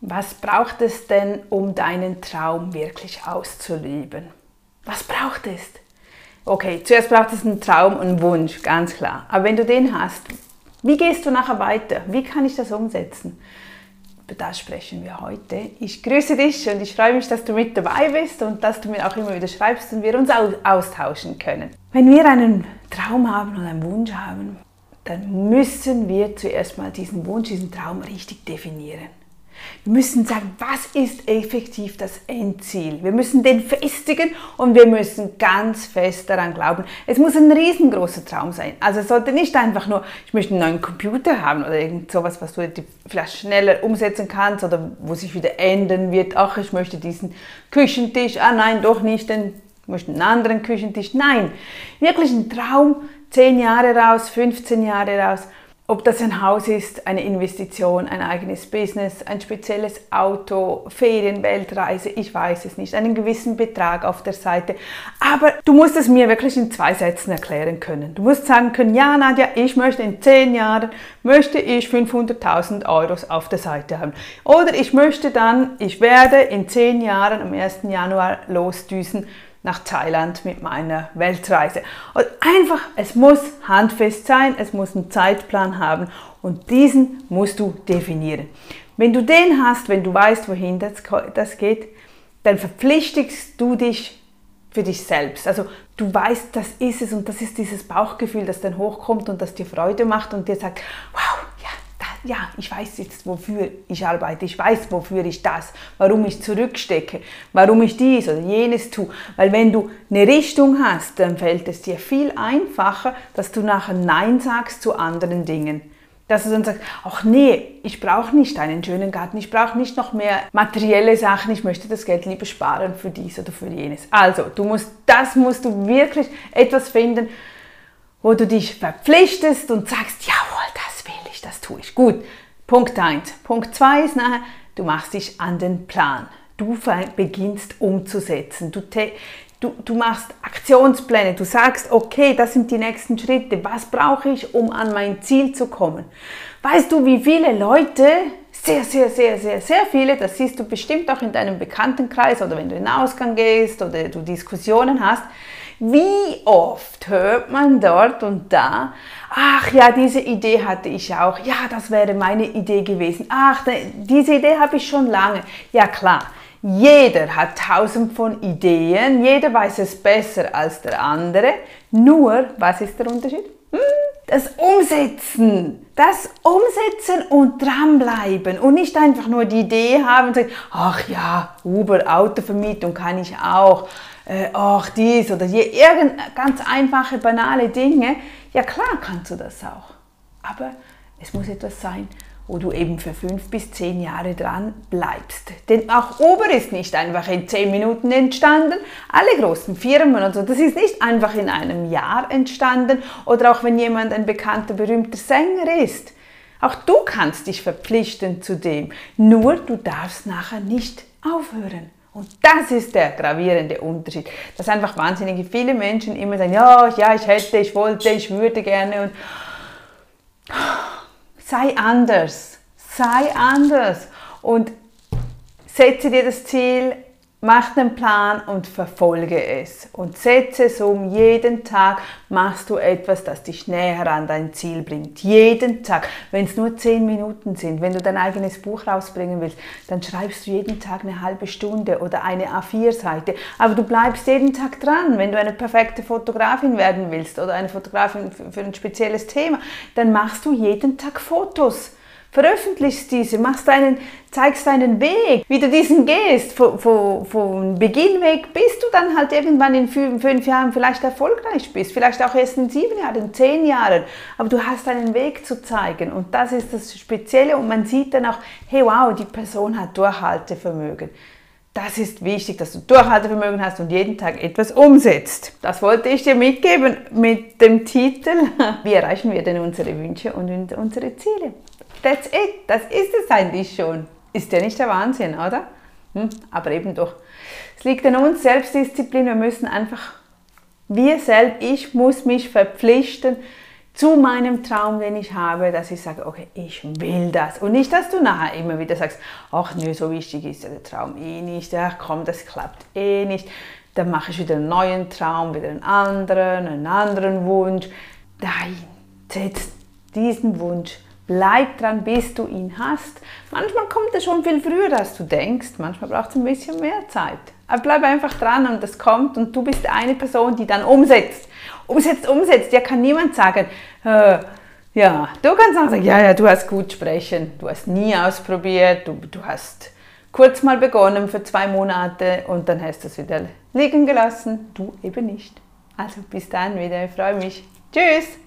Was braucht es denn, um deinen Traum wirklich auszuleben? Was braucht es? Okay, zuerst braucht es einen Traum und einen Wunsch, ganz klar. Aber wenn du den hast, wie gehst du nachher weiter? Wie kann ich das umsetzen? Über das sprechen wir heute. Ich grüße dich und ich freue mich, dass du mit dabei bist und dass du mir auch immer wieder schreibst und wir uns austauschen können. Wenn wir einen Traum haben oder einen Wunsch haben, dann müssen wir zuerst mal diesen Wunsch, diesen Traum richtig definieren. Wir müssen sagen, was ist effektiv das Endziel? Wir müssen den festigen und wir müssen ganz fest daran glauben. Es muss ein riesengroßer Traum sein. Also es sollte nicht einfach nur, ich möchte einen neuen Computer haben oder irgend sowas, was du vielleicht schneller umsetzen kannst oder wo sich wieder ändern wird. Ach, ich möchte diesen Küchentisch. Ah nein, doch nicht, denn ich möchte einen anderen Küchentisch. Nein, wirklich ein Traum, 10 Jahre raus, 15 Jahre raus ob das ein Haus ist, eine Investition, ein eigenes Business, ein spezielles Auto, Ferien, Weltreise, ich weiß es nicht, einen gewissen Betrag auf der Seite. Aber du musst es mir wirklich in zwei Sätzen erklären können. Du musst sagen können, ja Nadja, ich möchte in zehn Jahren, möchte ich 500.000 Euro auf der Seite haben. Oder ich möchte dann, ich werde in zehn Jahren am 1. Januar losdüsen nach Thailand mit meiner Weltreise. Und einfach, es muss handfest sein, es muss einen Zeitplan haben und diesen musst du definieren. Wenn du den hast, wenn du weißt, wohin das, das geht, dann verpflichtest du dich für dich selbst. Also du weißt, das ist es und das ist dieses Bauchgefühl, das dann hochkommt und das dir Freude macht und dir sagt, wow, ja, ich weiß jetzt, wofür ich arbeite, ich weiß, wofür ich das, warum ich zurückstecke, warum ich dies oder jenes tue. Weil wenn du eine Richtung hast, dann fällt es dir viel einfacher, dass du nachher Nein sagst zu anderen Dingen. Dass du dann sagst, ach nee, ich brauche nicht einen schönen Garten, ich brauche nicht noch mehr materielle Sachen, ich möchte das Geld lieber sparen für dies oder für jenes. Also, du musst, das musst du wirklich etwas finden, wo du dich verpflichtest und sagst, ich, das tue ich. Gut, Punkt 1. Punkt 2 ist nachher, du machst dich an den Plan. Du beginnst umzusetzen. Du, du, du machst Aktionspläne. Du sagst, okay, das sind die nächsten Schritte. Was brauche ich, um an mein Ziel zu kommen? Weißt du, wie viele Leute, sehr, sehr, sehr, sehr, sehr viele, das siehst du bestimmt auch in deinem Bekanntenkreis oder wenn du in den Ausgang gehst oder du Diskussionen hast, wie oft hört man dort und da, ach ja, diese Idee hatte ich auch, ja, das wäre meine Idee gewesen, ach, diese Idee habe ich schon lange. Ja klar, jeder hat tausend von Ideen, jeder weiß es besser als der andere, nur, was ist der Unterschied? Hm, das Umsetzen, das Umsetzen und dranbleiben. Und nicht einfach nur die Idee haben und sagen, ach ja, Uber, Autovermietung kann ich auch. Äh, ach dies oder je, irgend ganz einfache, banale Dinge, ja klar kannst du das auch. Aber es muss etwas sein, wo du eben für fünf bis zehn Jahre dran bleibst. Denn auch Uber ist nicht einfach in zehn Minuten entstanden. Alle großen Firmen und so, das ist nicht einfach in einem Jahr entstanden. Oder auch wenn jemand ein bekannter, berühmter Sänger ist. Auch du kannst dich verpflichten zu dem. Nur du darfst nachher nicht aufhören. Und das ist der gravierende Unterschied, dass einfach wahnsinnig viele Menschen immer sagen, ja, ja, ich hätte, ich wollte, ich würde gerne und sei anders, sei anders. Und setze dir das Ziel, Mach einen Plan und verfolge es und setze es um. Jeden Tag machst du etwas, das dich näher an dein Ziel bringt. Jeden Tag. Wenn es nur zehn Minuten sind, wenn du dein eigenes Buch rausbringen willst, dann schreibst du jeden Tag eine halbe Stunde oder eine A4-Seite. Aber du bleibst jeden Tag dran. Wenn du eine perfekte Fotografin werden willst oder eine Fotografin für ein spezielles Thema, dann machst du jeden Tag Fotos veröffentlichst diese, machst deinen, zeigst deinen Weg, wie du diesen gehst, von, von, von Beginn weg, bis du dann halt irgendwann in fünf, fünf Jahren vielleicht erfolgreich bist, vielleicht auch erst in sieben Jahren, in zehn Jahren, aber du hast einen Weg zu zeigen und das ist das Spezielle und man sieht dann auch, hey wow, die Person hat Durchhaltevermögen. Das ist wichtig, dass du Durchhaltevermögen hast und jeden Tag etwas umsetzt. Das wollte ich dir mitgeben mit dem Titel Wie erreichen wir denn unsere Wünsche und unsere Ziele? That's it, das ist es eigentlich schon. Ist ja nicht der Wahnsinn, oder? Hm, aber eben doch. Es liegt an uns, Selbstdisziplin. Wir müssen einfach, wir selbst, ich muss mich verpflichten zu meinem Traum, den ich habe, dass ich sage, okay, ich will das. Und nicht, dass du nachher immer wieder sagst, ach nö, so wichtig ist ja der Traum eh nicht, ach komm, das klappt eh nicht. Dann mache ich wieder einen neuen Traum, wieder einen anderen, einen anderen Wunsch. Nein, setz diesen Wunsch Bleib dran, bis du ihn hast. Manchmal kommt er schon viel früher, als du denkst. Manchmal braucht es ein bisschen mehr Zeit. Aber bleib einfach dran und das kommt und du bist eine Person, die dann umsetzt. Umsetzt, umsetzt. Ja, kann niemand sagen, äh, ja, du kannst auch sagen, ja, ja, du hast gut sprechen. Du hast nie ausprobiert. Du, du hast kurz mal begonnen für zwei Monate und dann hast du es wieder liegen gelassen. Du eben nicht. Also bis dann wieder. Ich freue mich. Tschüss.